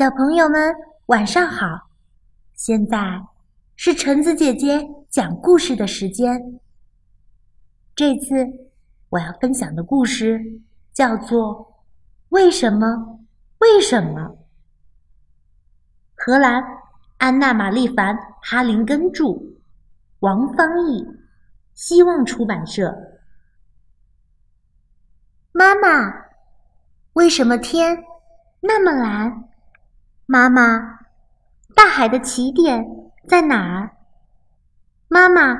小朋友们，晚上好！现在是橙子姐姐讲故事的时间。这次我要分享的故事叫做《为什么？为什么？》。荷兰安娜·玛丽凡·哈林根著，王芳译，希望出版社。妈妈，为什么天那么蓝？妈妈，大海的起点在哪儿？妈妈，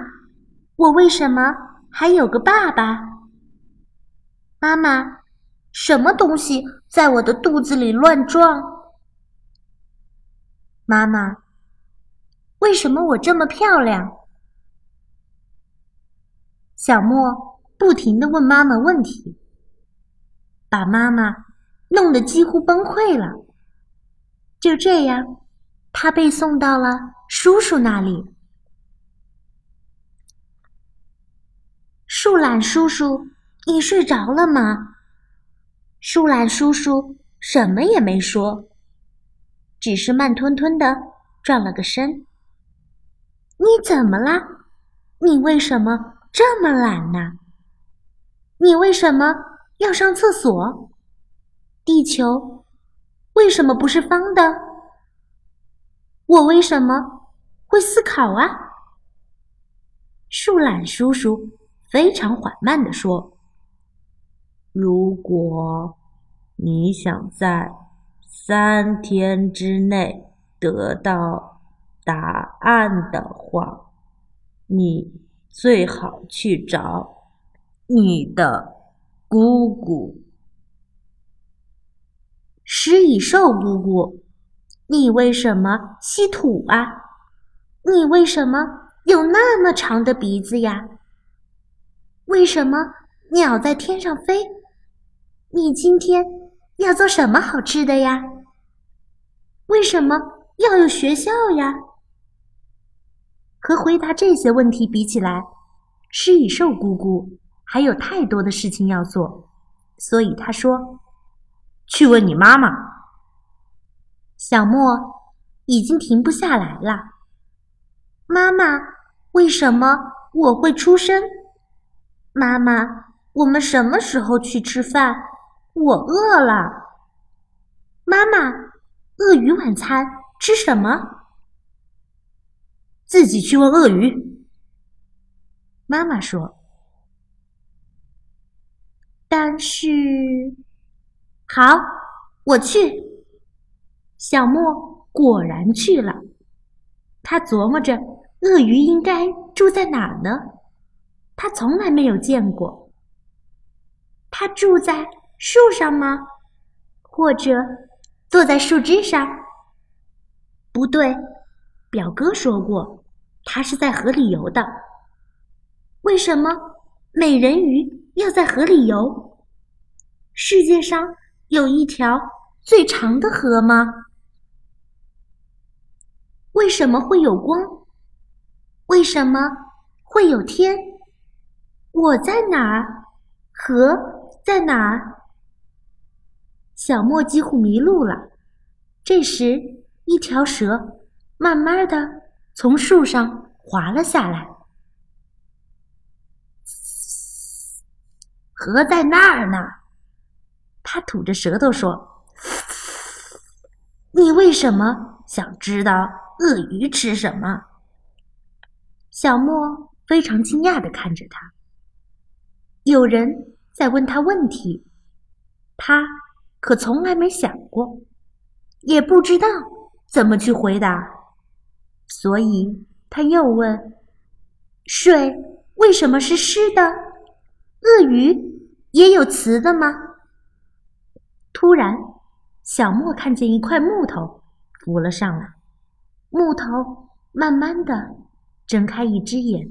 我为什么还有个爸爸？妈妈，什么东西在我的肚子里乱撞？妈妈，为什么我这么漂亮？小莫不停的问妈妈问题，把妈妈弄得几乎崩溃了。就这样，他被送到了叔叔那里。树懒叔叔，你睡着了吗？树懒叔叔什么也没说，只是慢吞吞的转了个身。你怎么了？你为什么这么懒呢？你为什么要上厕所？地球。为什么不是方的？我为什么会思考啊？树懒叔叔非常缓慢地说：“如果你想在三天之内得到答案的话，你最好去找你的姑姑。”食蚁兽姑姑，你为什么吸土啊？你为什么有那么长的鼻子呀？为什么鸟在天上飞？你今天要做什么好吃的呀？为什么要有学校呀？和回答这些问题比起来，食蚁兽姑姑还有太多的事情要做，所以她说。去问你妈妈。小莫已经停不下来了。妈妈，为什么我会出生？妈妈，我们什么时候去吃饭？我饿了。妈妈，鳄鱼晚餐吃什么？自己去问鳄鱼。妈妈说。但是。好，我去。小莫果然去了。他琢磨着，鳄鱼应该住在哪儿呢？他从来没有见过。他住在树上吗？或者坐在树枝上？不对，表哥说过，他是在河里游的。为什么美人鱼要在河里游？世界上。有一条最长的河吗？为什么会有光？为什么会有天？我在哪儿？河在哪儿？小莫几乎迷路了。这时，一条蛇慢慢的从树上滑了下来。河在那儿呢。他吐着舌头说：“你为什么想知道鳄鱼吃什么？”小莫非常惊讶的看着他。有人在问他问题，他可从来没想过，也不知道怎么去回答，所以他又问：“水为什么是湿的？鳄鱼也有雌的吗？”突然，小莫看见一块木头浮了上来，木头慢慢的睁开一只眼，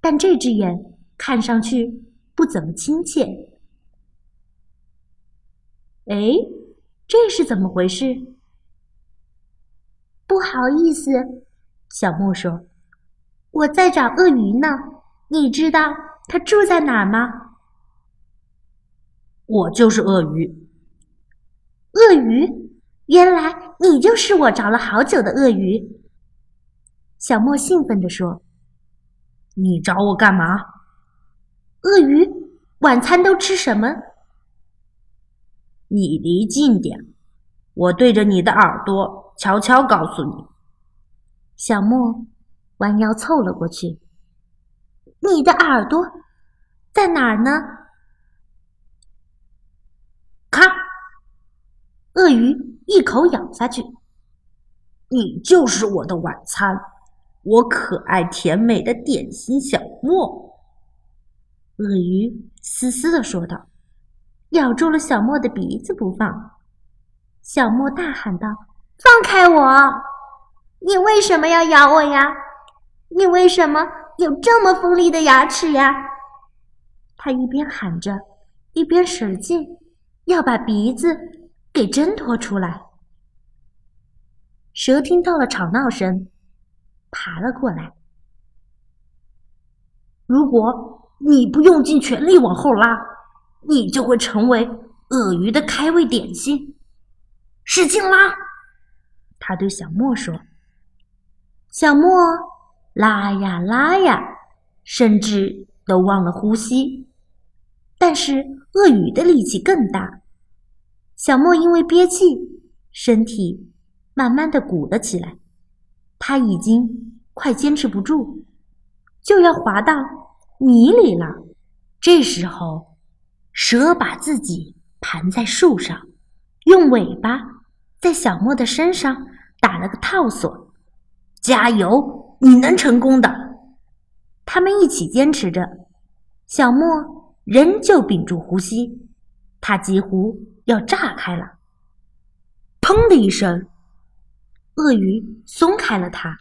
但这只眼看上去不怎么亲切。哎，这是怎么回事？不好意思，小莫说：“我在找鳄鱼呢。你知道它住在哪儿吗？”我就是鳄鱼。鳄鱼，原来你就是我找了好久的鳄鱼。”小莫兴奋地说：“你找我干嘛？”鳄鱼晚餐都吃什么？你离近点，我对着你的耳朵悄悄告诉你。小莫弯腰凑了过去。你的耳朵在哪儿呢？鳄鱼一口咬下去。你就是我的晚餐。我可爱甜美的点心小莫，鳄鱼嘶嘶的说道，咬住了小莫的鼻子不放。小莫大喊道：“放开我！你为什么要咬我呀？你为什么有这么锋利的牙齿呀？”他一边喊着，一边使劲要把鼻子给挣脱出来。蛇听到了吵闹声。爬了过来。如果你不用尽全力往后拉，你就会成为鳄鱼的开胃点心。使劲拉！他对小莫说。小莫拉呀拉呀，甚至都忘了呼吸。但是鳄鱼的力气更大。小莫因为憋气，身体慢慢的鼓了起来。他已经快坚持不住，就要滑到泥里了。这时候，蛇把自己盘在树上，用尾巴在小莫的身上打了个套索。加油，你能成功的！他们一起坚持着，小莫仍旧屏住呼吸，他几乎要炸开了。砰的一声。鳄鱼松开了它，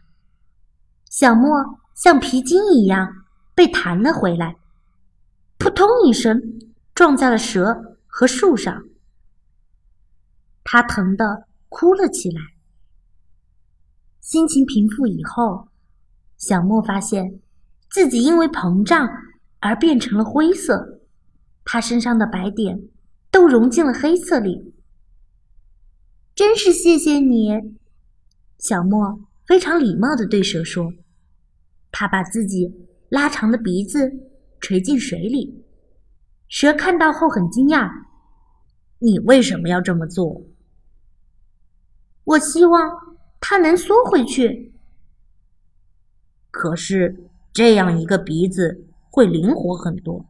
小莫像皮筋一样被弹了回来，扑通一声撞在了蛇和树上，他疼得哭了起来。心情平复以后，小莫发现自己因为膨胀而变成了灰色，他身上的白点都融进了黑色里。真是谢谢你。小莫非常礼貌地对蛇说：“他把自己拉长的鼻子垂进水里。”蛇看到后很惊讶：“你为什么要这么做？”“我希望它能缩回去。”“可是这样一个鼻子会灵活很多，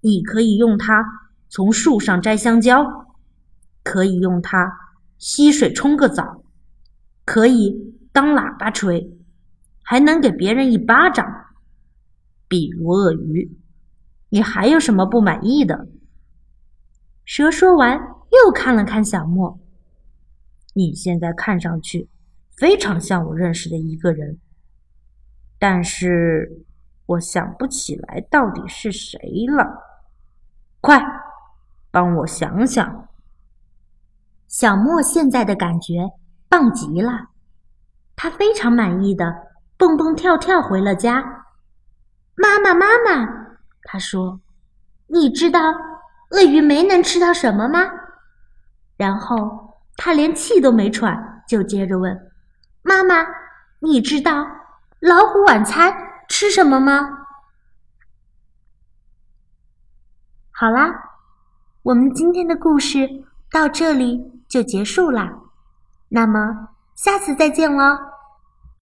你可以用它从树上摘香蕉，可以用它吸水冲个澡。”可以当喇叭吹，还能给别人一巴掌。比如鳄鱼，你还有什么不满意的？蛇说完，又看了看小莫。你现在看上去非常像我认识的一个人，但是我想不起来到底是谁了。快，帮我想想。小莫现在的感觉。棒极了，他非常满意的蹦蹦跳跳回了家。妈妈，妈妈，他说：“你知道鳄鱼没能吃到什么吗？”然后他连气都没喘，就接着问：“妈妈，你知道老虎晚餐吃什么吗？”好啦，我们今天的故事到这里就结束啦。那么，下次再见喽。